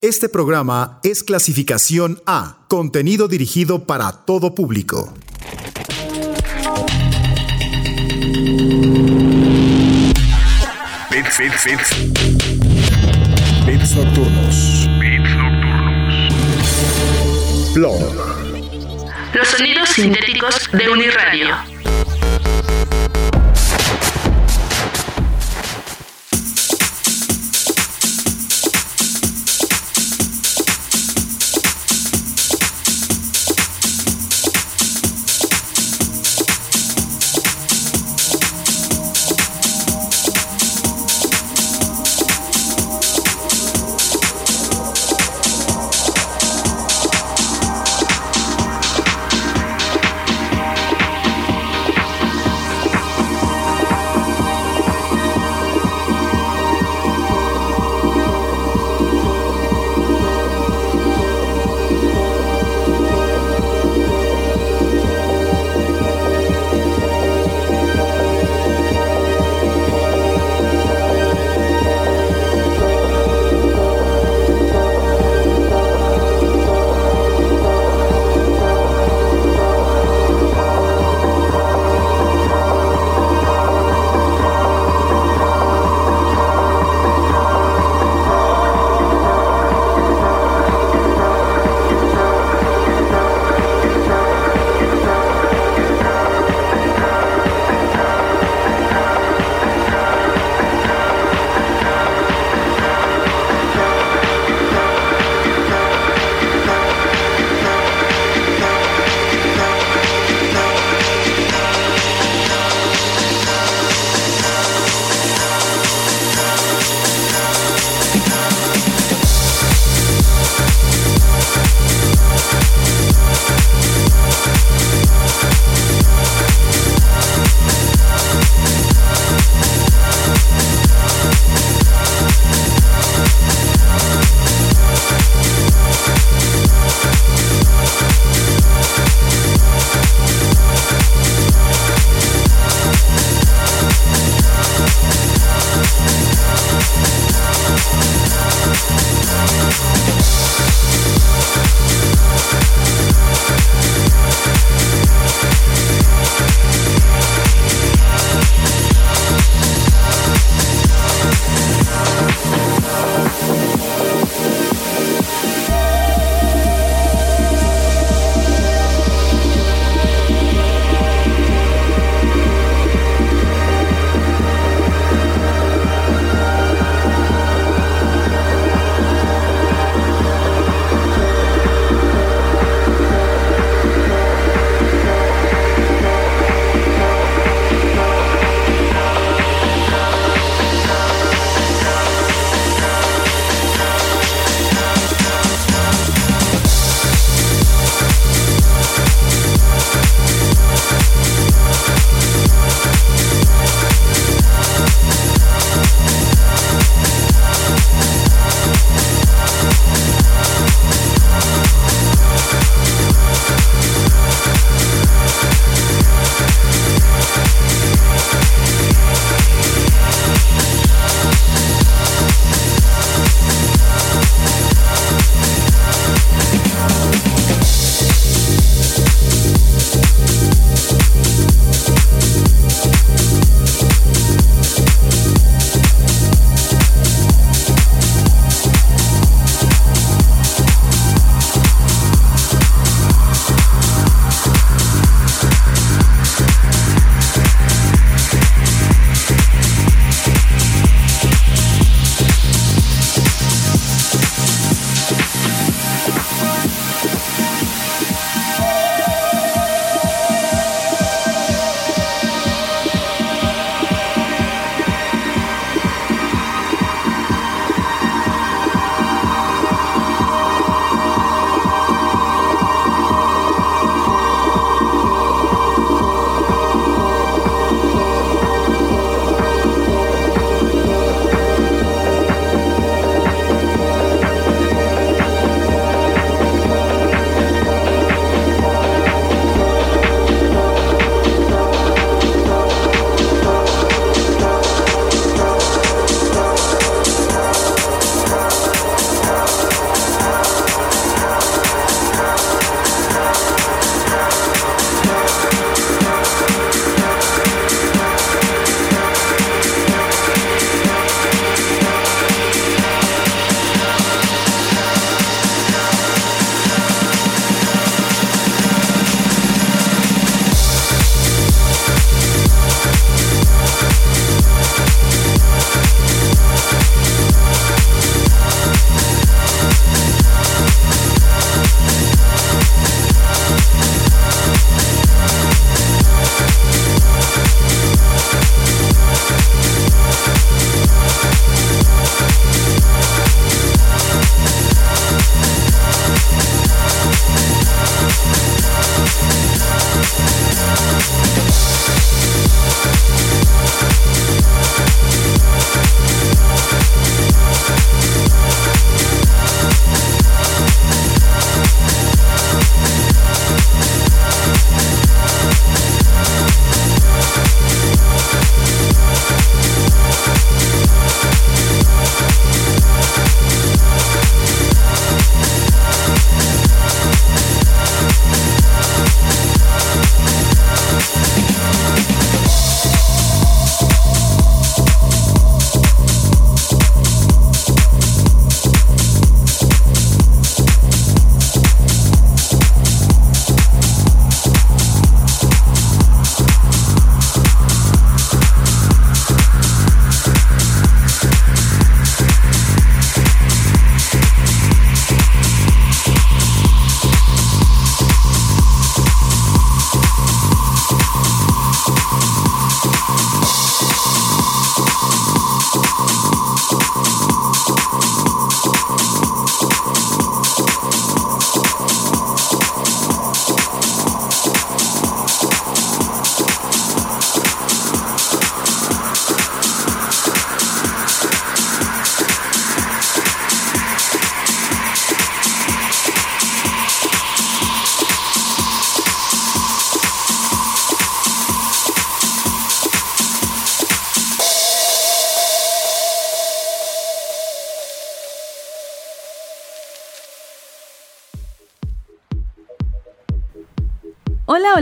Este programa es clasificación A, contenido dirigido para todo público. Bits, bits, bits. Bits nocturnos. Bits nocturnos. Blog. Los sonidos sintéticos de Uniradio.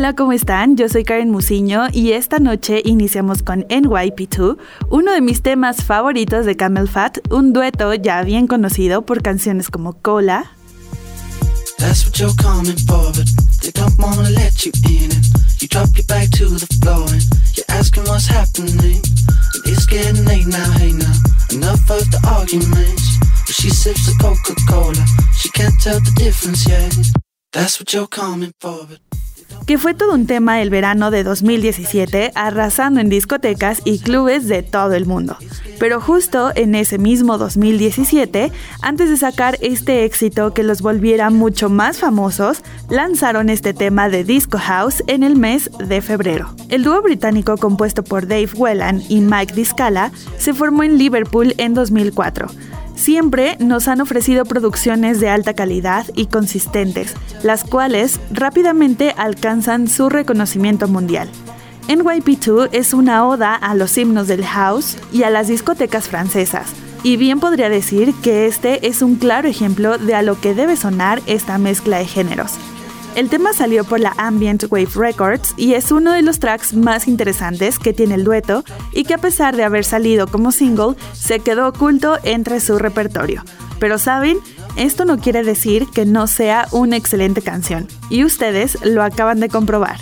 Hola, ¿cómo están? Yo soy Karen Musiño y esta noche iniciamos con NYP2, uno de mis temas favoritos de Camel Fat, un dueto ya bien conocido por canciones como Cola. That's what you're coming for, but they don't wanna let you in. And you drop your back to the floor and you're asking what's happening. It's getting late now, hey now. Enough of the arguments. But she sips the Coca Cola, she can't tell the difference yet. That's what you're coming for, but que fue todo un tema el verano de 2017, arrasando en discotecas y clubes de todo el mundo. Pero justo en ese mismo 2017, antes de sacar este éxito que los volviera mucho más famosos, lanzaron este tema de Disco House en el mes de febrero. El dúo británico compuesto por Dave Whelan y Mike Discala se formó en Liverpool en 2004 Siempre nos han ofrecido producciones de alta calidad y consistentes, las cuales rápidamente alcanzan su reconocimiento mundial. NYP2 es una oda a los himnos del house y a las discotecas francesas, y bien podría decir que este es un claro ejemplo de a lo que debe sonar esta mezcla de géneros. El tema salió por la Ambient Wave Records y es uno de los tracks más interesantes que tiene el dueto y que a pesar de haber salido como single, se quedó oculto entre su repertorio. Pero saben, esto no quiere decir que no sea una excelente canción, y ustedes lo acaban de comprobar.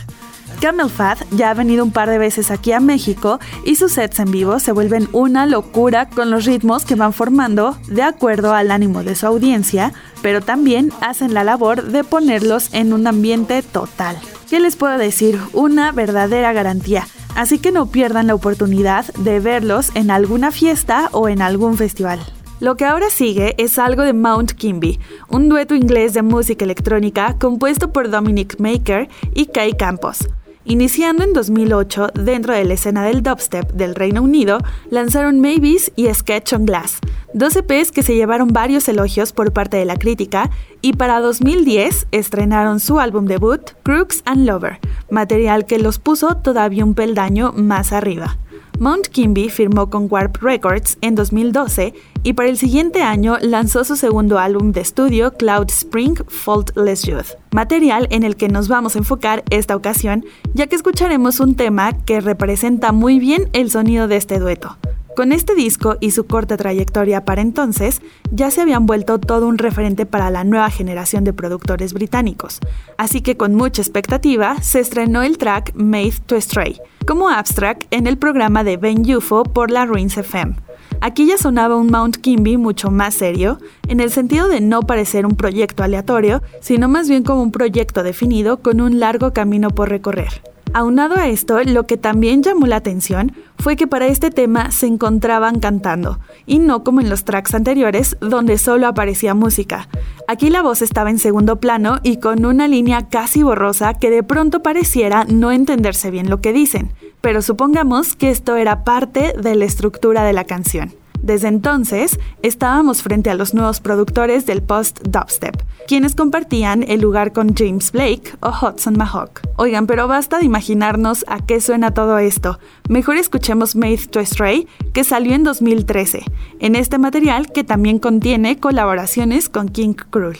Camel Fat ya ha venido un par de veces aquí a México y sus sets en vivo se vuelven una locura con los ritmos que van formando de acuerdo al ánimo de su audiencia, pero también hacen la labor de ponerlos en un ambiente total. ¿Qué les puedo decir? Una verdadera garantía. Así que no pierdan la oportunidad de verlos en alguna fiesta o en algún festival. Lo que ahora sigue es algo de Mount Kimby, un dueto inglés de música electrónica compuesto por Dominic Maker y Kay Campos. Iniciando en 2008 dentro de la escena del dubstep del Reino Unido, lanzaron Maybes y Sketch on Glass, dos EPs que se llevaron varios elogios por parte de la crítica y para 2010 estrenaron su álbum debut, Crooks and Lover, material que los puso todavía un peldaño más arriba. Mount Kimby firmó con Warp Records en 2012 y para el siguiente año lanzó su segundo álbum de estudio Cloud Spring Faultless Youth, material en el que nos vamos a enfocar esta ocasión, ya que escucharemos un tema que representa muy bien el sonido de este dueto. Con este disco y su corta trayectoria para entonces, ya se habían vuelto todo un referente para la nueva generación de productores británicos, así que con mucha expectativa se estrenó el track Made to Stray, como abstract en el programa de Ben UFO por la Ruins FM. Aquí ya sonaba un Mount Kimby mucho más serio, en el sentido de no parecer un proyecto aleatorio, sino más bien como un proyecto definido con un largo camino por recorrer. Aunado a esto, lo que también llamó la atención fue que para este tema se encontraban cantando, y no como en los tracks anteriores donde solo aparecía música. Aquí la voz estaba en segundo plano y con una línea casi borrosa que de pronto pareciera no entenderse bien lo que dicen, pero supongamos que esto era parte de la estructura de la canción. Desde entonces, estábamos frente a los nuevos productores del post-dubstep, quienes compartían el lugar con James Blake o Hudson Mahawk. Oigan, pero basta de imaginarnos a qué suena todo esto. Mejor escuchemos Made to Stray, que salió en 2013, en este material que también contiene colaboraciones con King Cruel.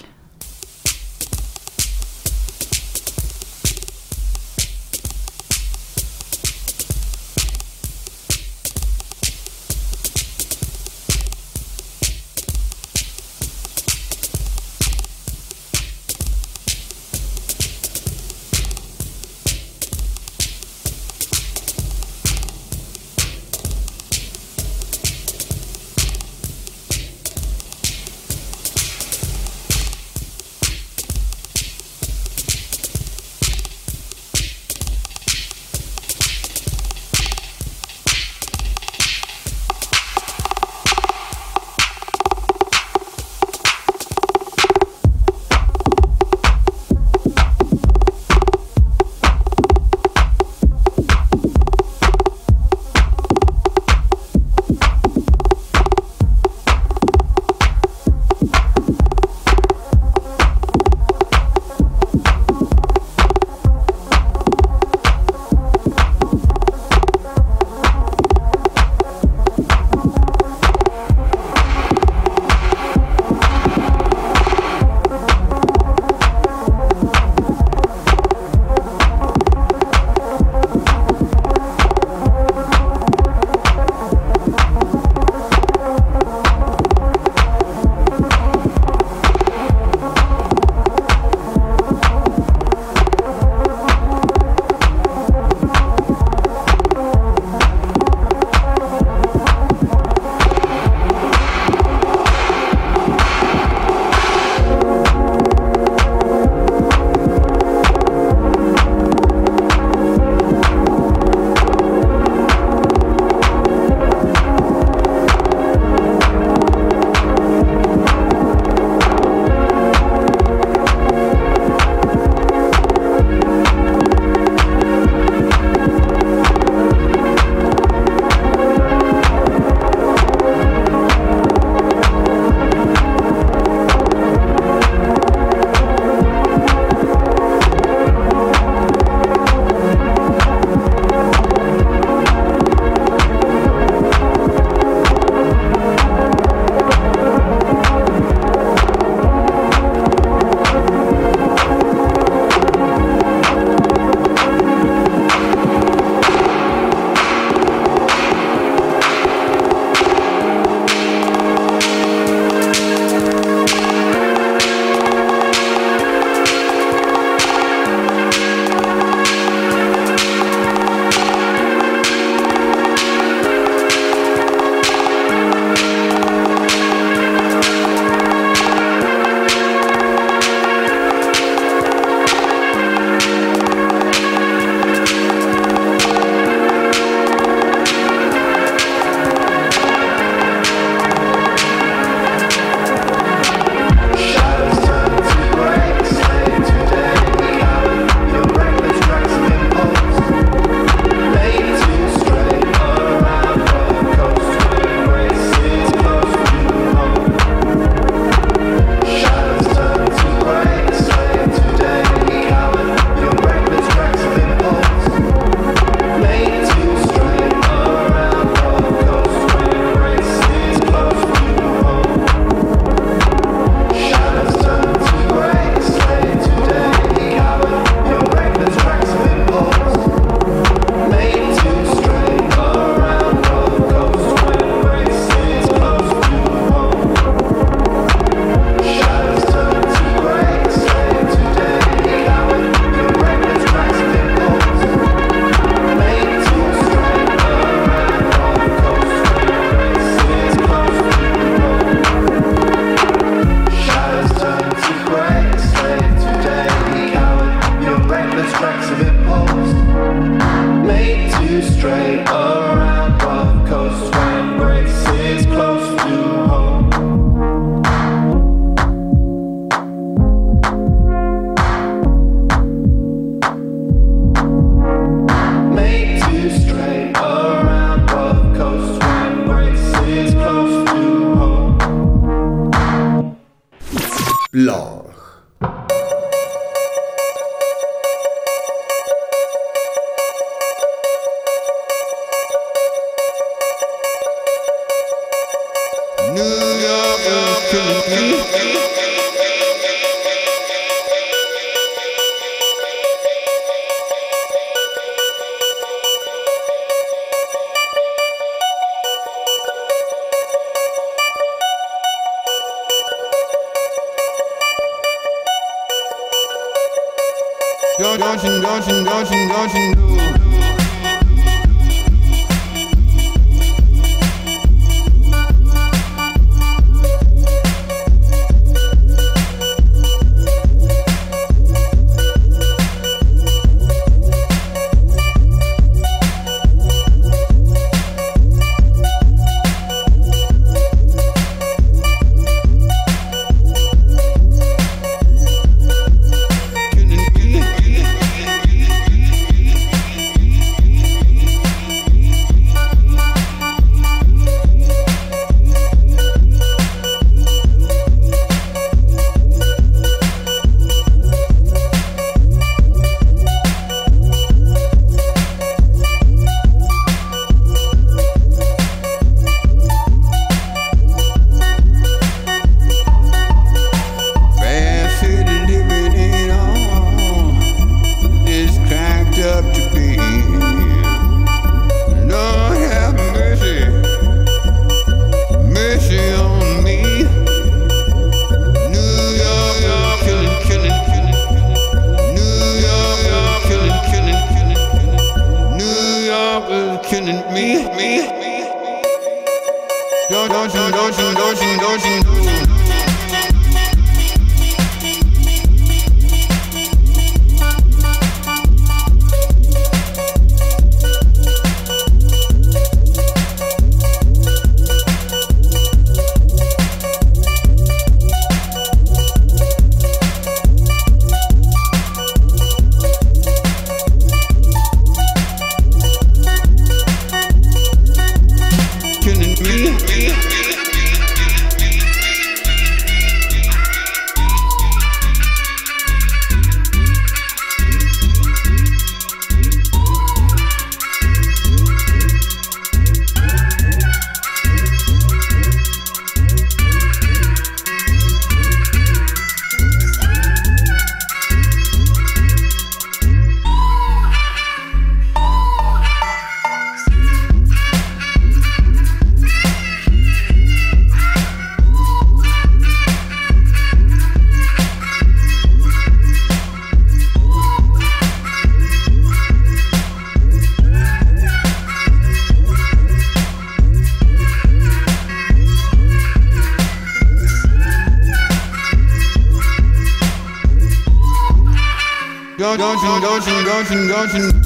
Don't you,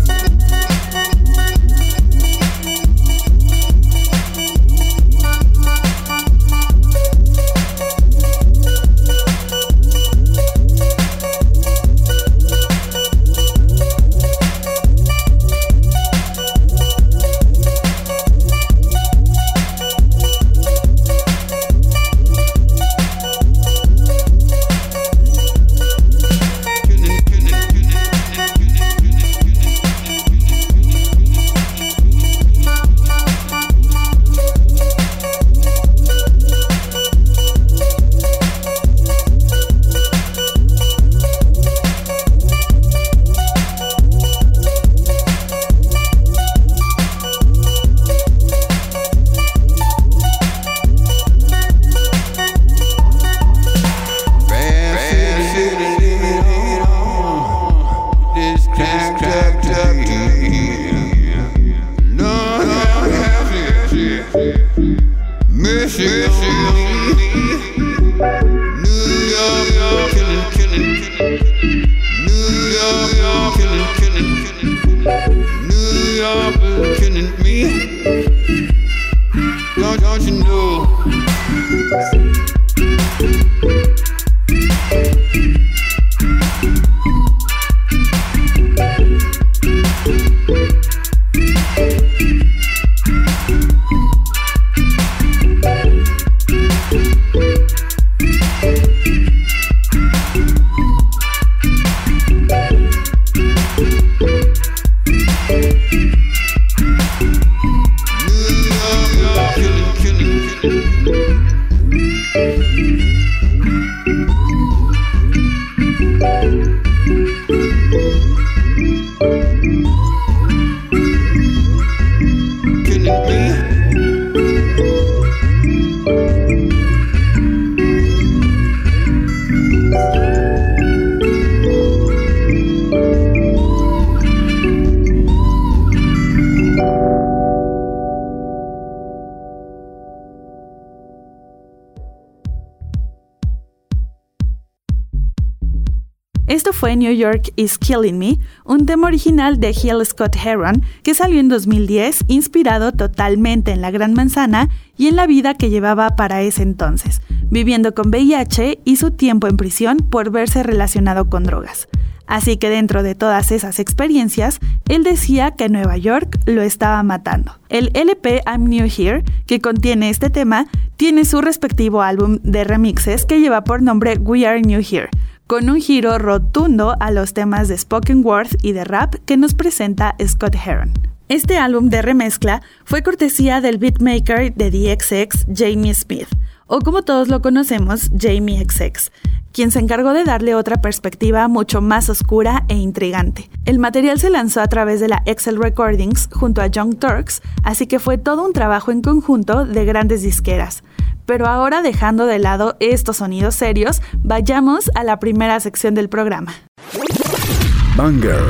Esto fue New York is Killing Me, un tema original de Hill Scott Heron que salió en 2010 inspirado totalmente en la Gran Manzana y en la vida que llevaba para ese entonces, viviendo con VIH y su tiempo en prisión por verse relacionado con drogas. Así que dentro de todas esas experiencias, él decía que Nueva York lo estaba matando. El LP I'm New Here, que contiene este tema, tiene su respectivo álbum de remixes que lleva por nombre We Are New Here, con un giro rotundo a los temas de spoken word y de rap que nos presenta Scott Heron. Este álbum de remezcla fue cortesía del beatmaker de DXX, Jamie Smith, o como todos lo conocemos, Jamie XX, quien se encargó de darle otra perspectiva mucho más oscura e intrigante. El material se lanzó a través de la Excel Recordings junto a Young Turks, así que fue todo un trabajo en conjunto de grandes disqueras. Pero ahora dejando de lado estos sonidos serios, vayamos a la primera sección del programa. Banger.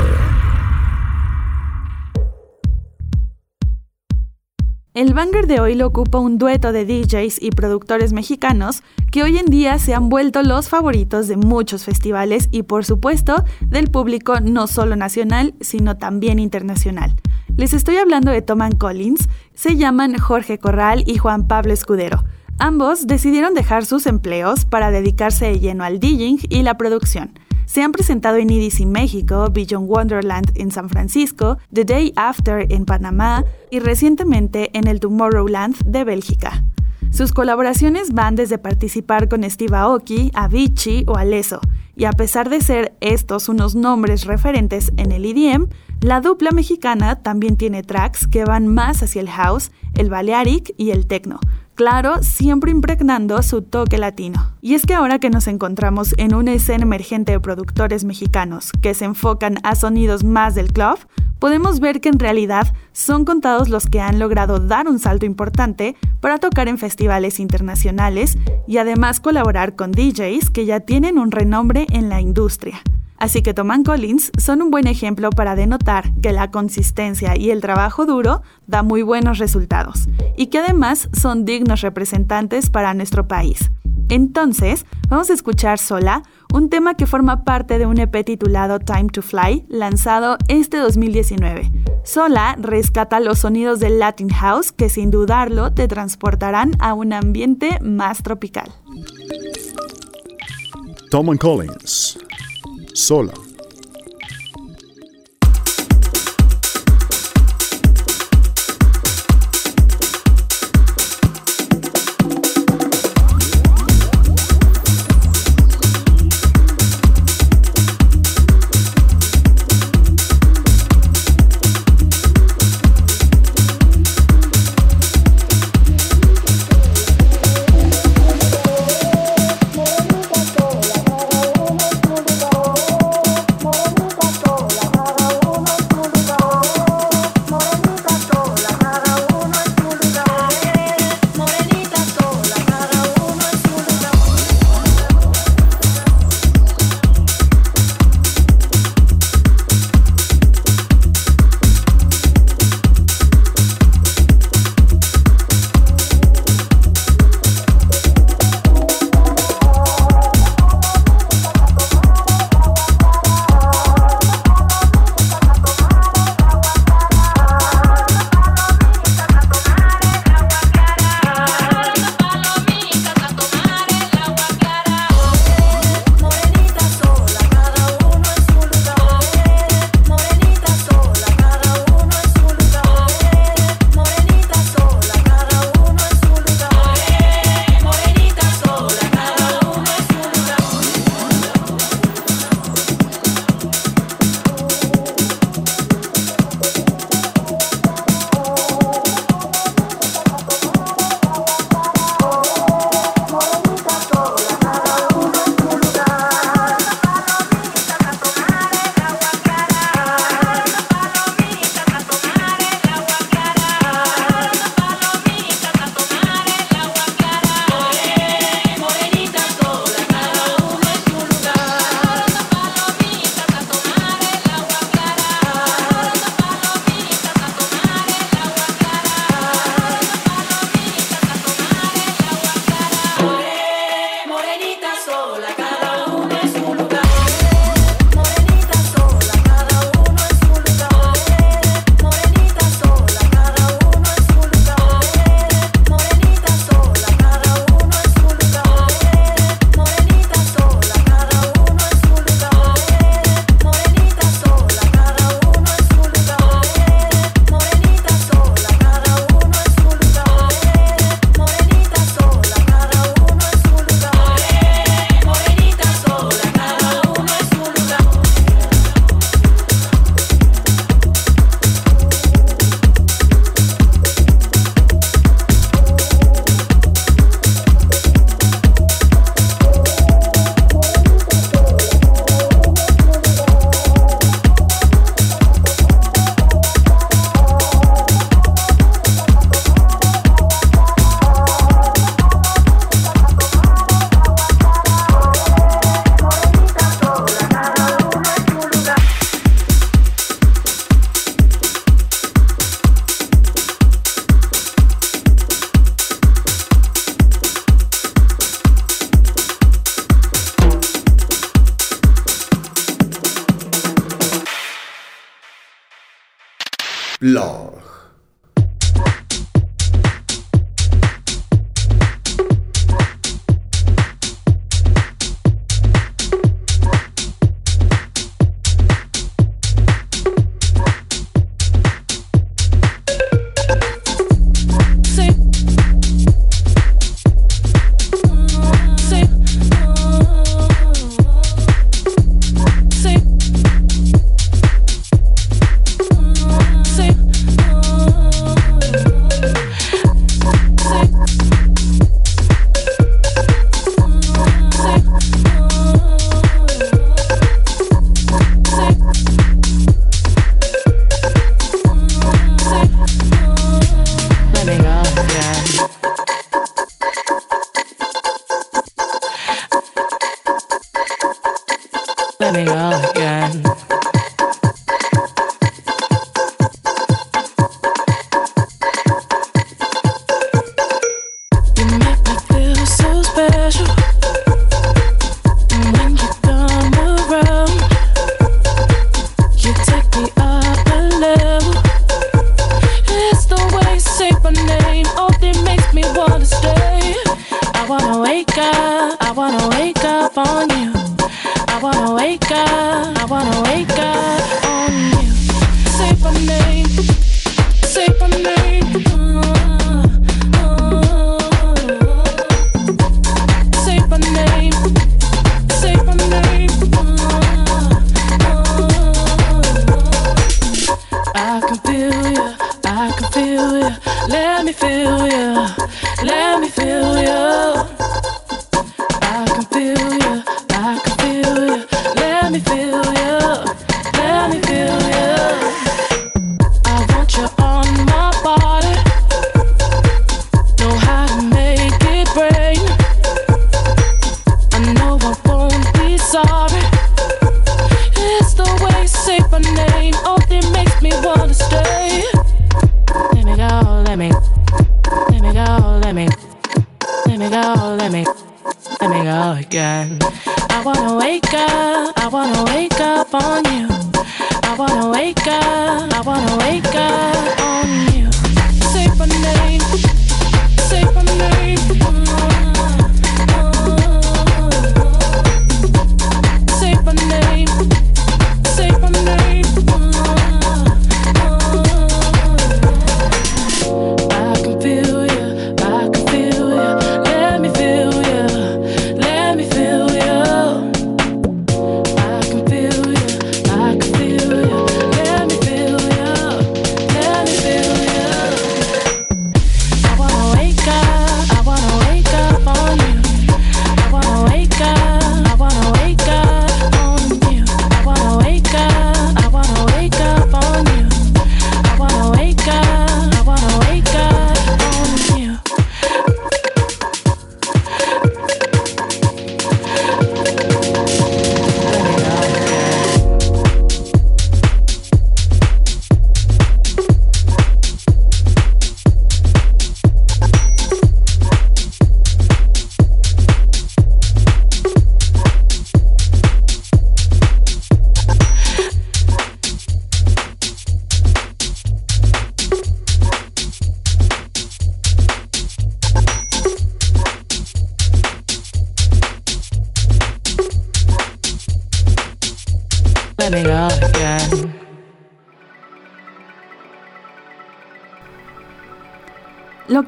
El banger de hoy lo ocupa un dueto de DJs y productores mexicanos que hoy en día se han vuelto los favoritos de muchos festivales y por supuesto del público no solo nacional, sino también internacional. Les estoy hablando de Tom Collins, se llaman Jorge Corral y Juan Pablo Escudero. Ambos decidieron dejar sus empleos para dedicarse de lleno al DJing y la producción. Se han presentado en EDC México, Beyond Wonderland en San Francisco, The Day After en Panamá y recientemente en el Tomorrowland de Bélgica. Sus colaboraciones van desde participar con Steve Aoki, Avicii o Alesso, y a pesar de ser estos unos nombres referentes en el EDM, la dupla mexicana también tiene tracks que van más hacia el house, el balearic y el techno, claro, siempre impregnando su toque latino. Y es que ahora que nos encontramos en una escena emergente de productores mexicanos que se enfocan a sonidos más del club, podemos ver que en realidad son contados los que han logrado dar un salto importante para tocar en festivales internacionales y además colaborar con DJs que ya tienen un renombre en la industria. Así que Tom Collins son un buen ejemplo para denotar que la consistencia y el trabajo duro da muy buenos resultados y que además son dignos representantes para nuestro país. Entonces, vamos a escuchar Sola, un tema que forma parte de un EP titulado Time to Fly, lanzado este 2019. Sola rescata los sonidos del Latin House que sin dudarlo te transportarán a un ambiente más tropical. Tom Collins sola.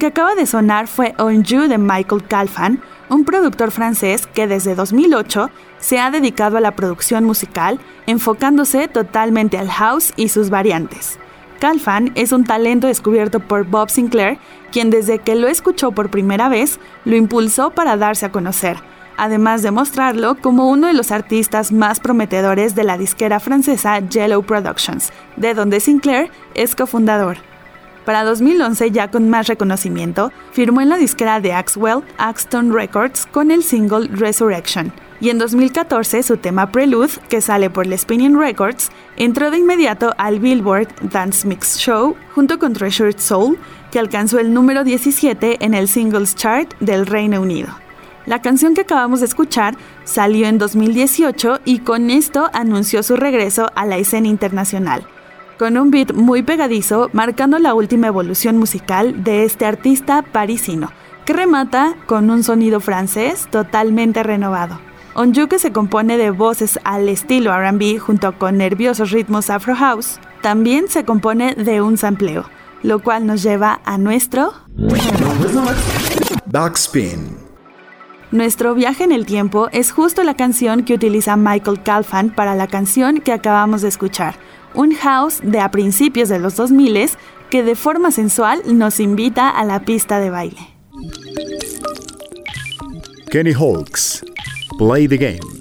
Que acaba de sonar fue On You de Michael Calfan, un productor francés que desde 2008 se ha dedicado a la producción musical, enfocándose totalmente al house y sus variantes. Calfan es un talento descubierto por Bob Sinclair, quien desde que lo escuchó por primera vez lo impulsó para darse a conocer, además de mostrarlo como uno de los artistas más prometedores de la disquera francesa Yellow Productions, de donde Sinclair es cofundador. Para 2011, ya con más reconocimiento, firmó en la disquera de Axwell, Axton Records, con el single Resurrection. Y en 2014, su tema Prelude, que sale por la Spinning Records, entró de inmediato al Billboard Dance Mix Show junto con Treasured Soul, que alcanzó el número 17 en el Singles Chart del Reino Unido. La canción que acabamos de escuchar salió en 2018 y con esto anunció su regreso a la escena internacional con un beat muy pegadizo, marcando la última evolución musical de este artista parisino, que remata con un sonido francés totalmente renovado. Onjuke se compone de voces al estilo RB junto con nerviosos ritmos afro house. También se compone de un sampleo, lo cual nos lleva a nuestro. Backspin. Nuestro viaje en el tiempo es justo la canción que utiliza Michael Calfan para la canción que acabamos de escuchar, un house de a principios de los 2000 que de forma sensual nos invita a la pista de baile. Kenny Hawks, Play the Game.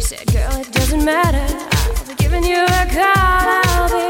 Said, Girl, it doesn't matter. I've given you a call. I'll be.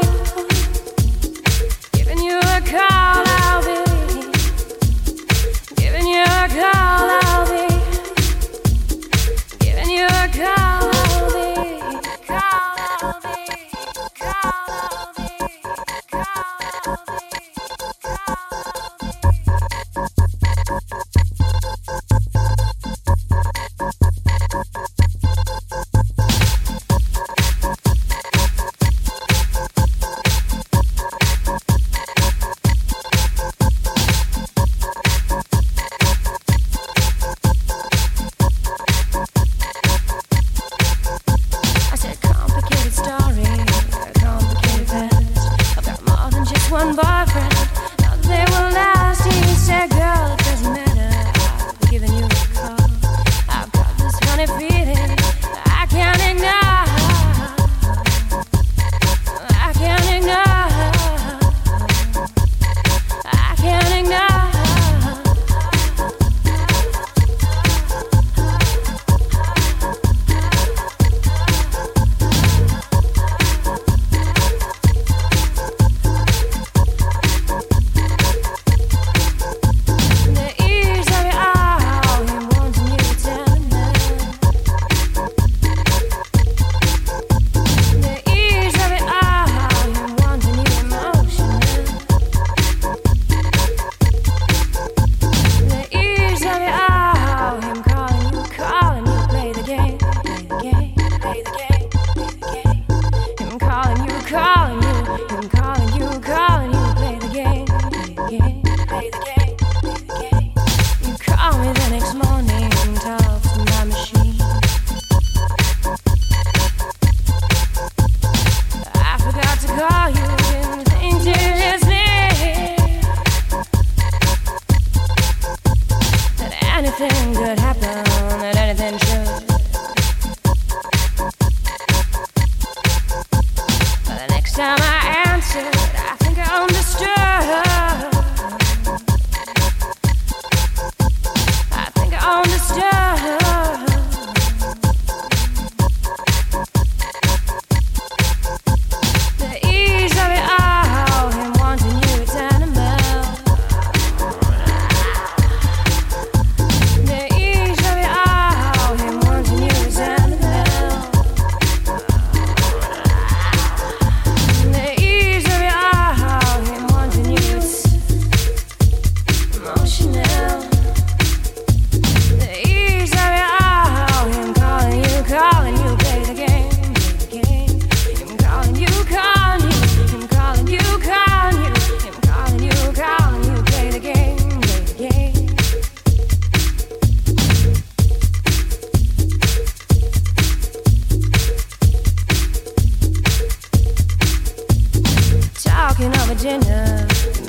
Talking over dinner.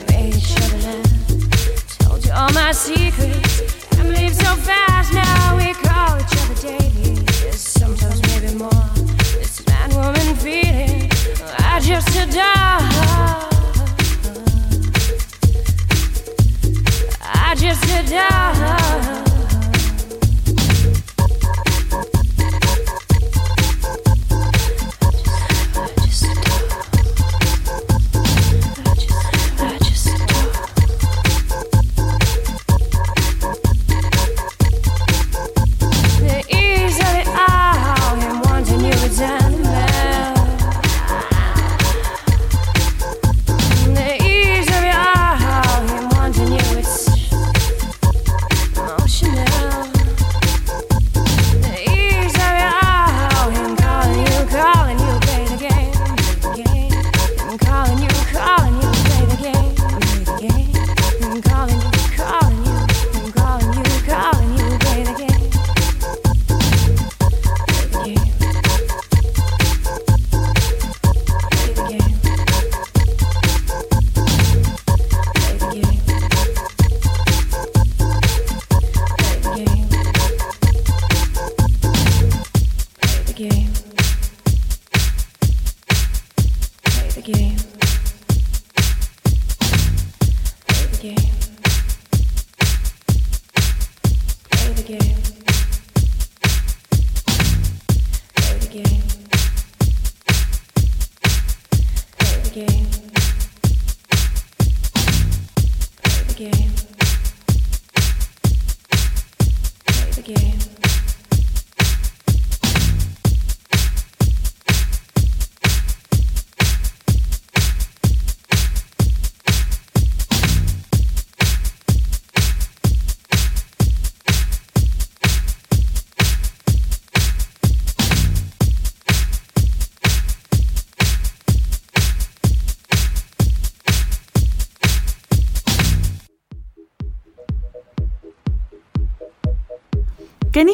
Made laugh. Told you all my secrets. And leave so fast now. We call each other daily. Sometimes maybe more. This man woman feeling. I just adore. I just adore.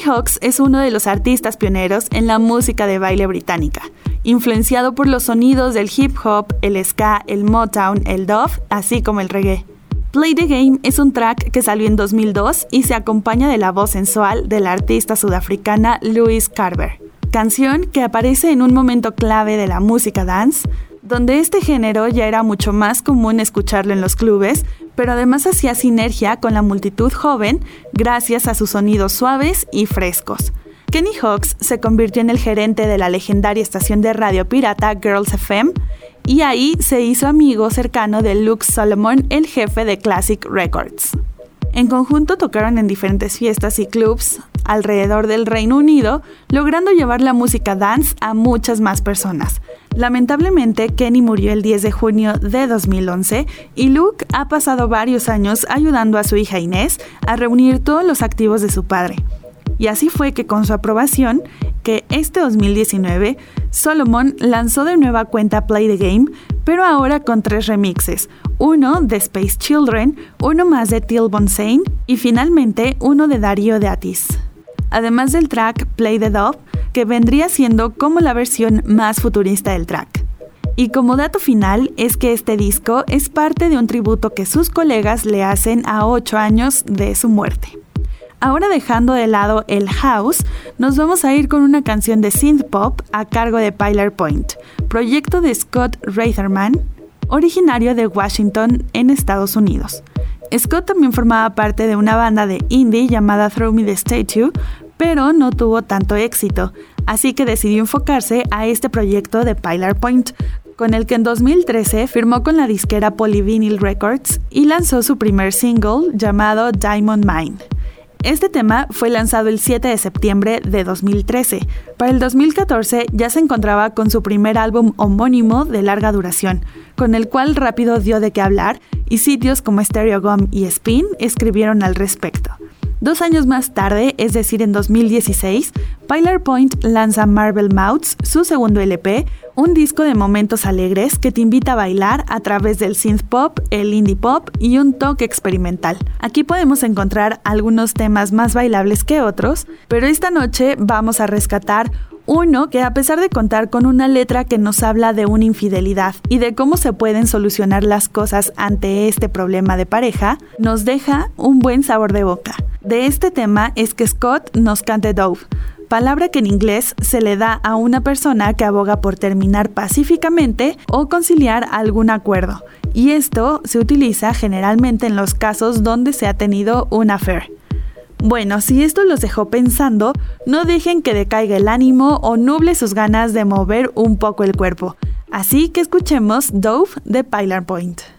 Hawks es uno de los artistas pioneros en la música de baile británica, influenciado por los sonidos del hip hop, el ska, el Motown, el dub, así como el reggae. Play the Game es un track que salió en 2002 y se acompaña de la voz sensual de la artista sudafricana Louise Carver, canción que aparece en un momento clave de la música dance, donde este género ya era mucho más común escucharlo en los clubes, pero además hacía sinergia con la multitud joven gracias a sus sonidos suaves y frescos. Kenny Hawks se convirtió en el gerente de la legendaria estación de radio pirata Girls FM y ahí se hizo amigo cercano de Luke Solomon, el jefe de Classic Records. En conjunto tocaron en diferentes fiestas y clubs alrededor del Reino Unido, logrando llevar la música dance a muchas más personas. Lamentablemente, Kenny murió el 10 de junio de 2011 y Luke ha pasado varios años ayudando a su hija Inés a reunir todos los activos de su padre. Y así fue que con su aprobación, que este 2019, Solomon lanzó de nueva cuenta Play the Game, pero ahora con tres remixes, uno de Space Children, uno más de Till Bonsane y finalmente uno de Darío de Atis. Además del track Play the Dove, que vendría siendo como la versión más futurista del track. Y como dato final es que este disco es parte de un tributo que sus colegas le hacen a 8 años de su muerte. Ahora dejando de lado el house, nos vamos a ir con una canción de synth pop a cargo de Pilar Point, proyecto de Scott Ratherman, originario de Washington en Estados Unidos. Scott también formaba parte de una banda de indie llamada Throw Me the Statue, pero no tuvo tanto éxito, así que decidió enfocarse a este proyecto de Pilar Point, con el que en 2013 firmó con la disquera Polyvinyl Records y lanzó su primer single llamado Diamond Mine. Este tema fue lanzado el 7 de septiembre de 2013. Para el 2014 ya se encontraba con su primer álbum homónimo de larga duración, con el cual rápido dio de qué hablar y sitios como Stereo Gum y Spin escribieron al respecto. Dos años más tarde, es decir, en 2016, Pilar Point lanza Marvel Mouths, su segundo LP, un disco de momentos alegres que te invita a bailar a través del synth pop, el indie pop y un toque experimental. Aquí podemos encontrar algunos temas más bailables que otros, pero esta noche vamos a rescatar Uno que a pesar de contar con una letra que nos habla de una infidelidad y de cómo se pueden solucionar las cosas ante este problema de pareja, nos deja un buen sabor de boca. De este tema es que Scott nos cante Dove, palabra que en inglés se le da a una persona que aboga por terminar pacíficamente o conciliar algún acuerdo, y esto se utiliza generalmente en los casos donde se ha tenido un affair. Bueno, si esto los dejó pensando, no dejen que decaiga el ánimo o nuble sus ganas de mover un poco el cuerpo. Así que escuchemos Dove de Pilar Point.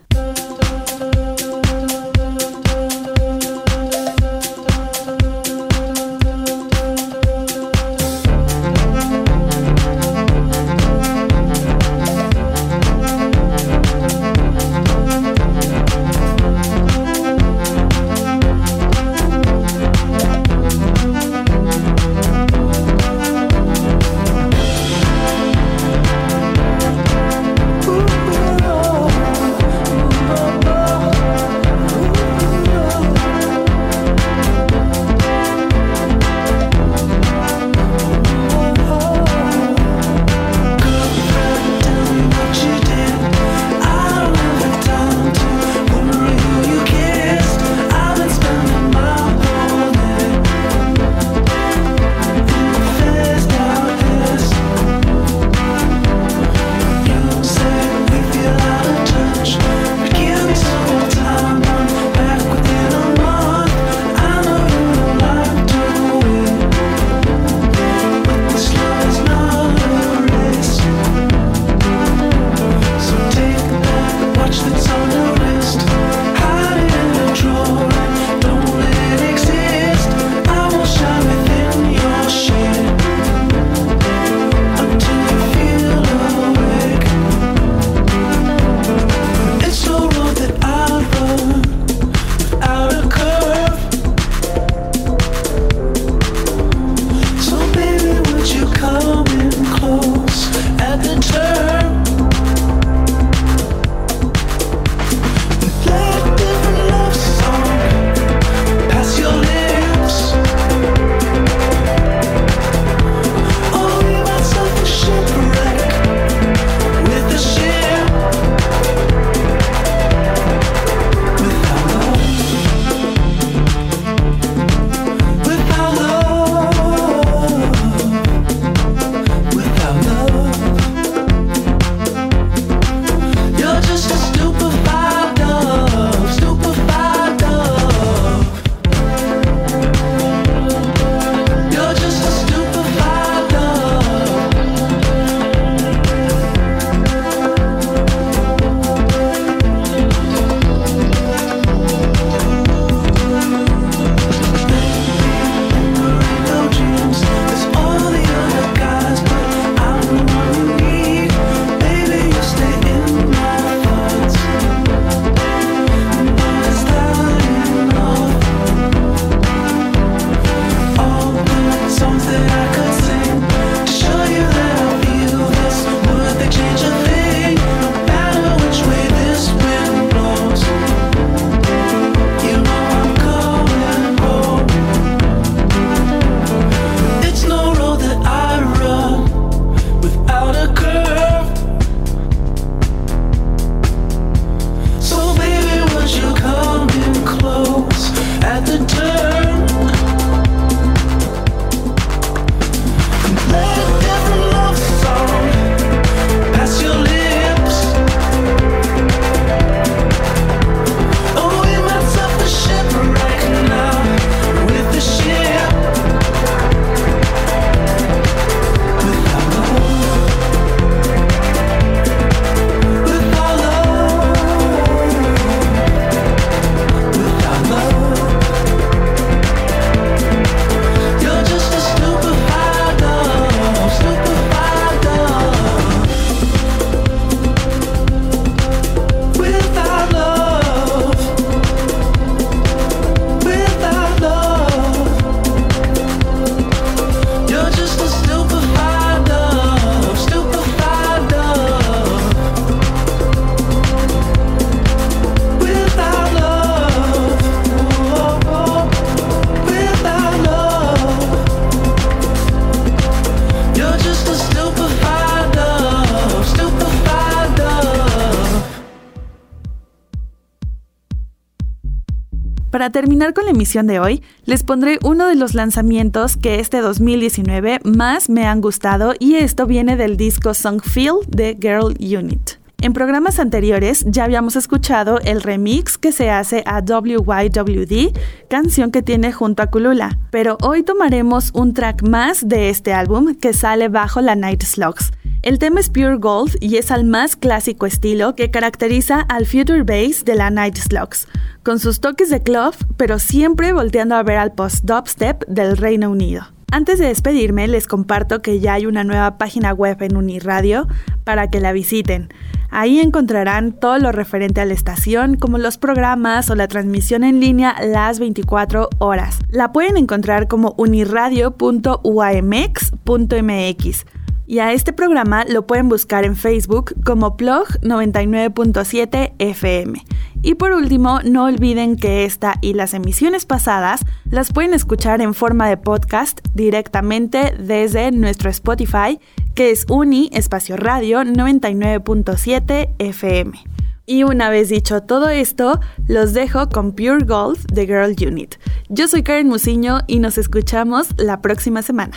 Para terminar con la emisión de hoy, les pondré uno de los lanzamientos que este 2019 más me han gustado y esto viene del disco Song Feel de Girl Unit. En programas anteriores ya habíamos escuchado el remix que se hace a WYWD, canción que tiene junto a Kulula, pero hoy tomaremos un track más de este álbum que sale bajo la Night Slugs. El tema es Pure Gold y es al más clásico estilo que caracteriza al future bass de la Night Slugs, con sus toques de club, pero siempre volteando a ver al post-dubstep del Reino Unido. Antes de despedirme, les comparto que ya hay una nueva página web en Uniradio para que la visiten. Ahí encontrarán todo lo referente a la estación, como los programas o la transmisión en línea las 24 horas. La pueden encontrar como uniradio.uamx.mx. Y a este programa lo pueden buscar en Facebook como Plug 99.7 FM. Y por último, no olviden que esta y las emisiones pasadas las pueden escuchar en forma de podcast directamente desde nuestro Spotify, que es Uni Espacio Radio 99.7 FM. Y una vez dicho todo esto, los dejo con Pure Gold de Girl Unit. Yo soy Karen Musiño y nos escuchamos la próxima semana.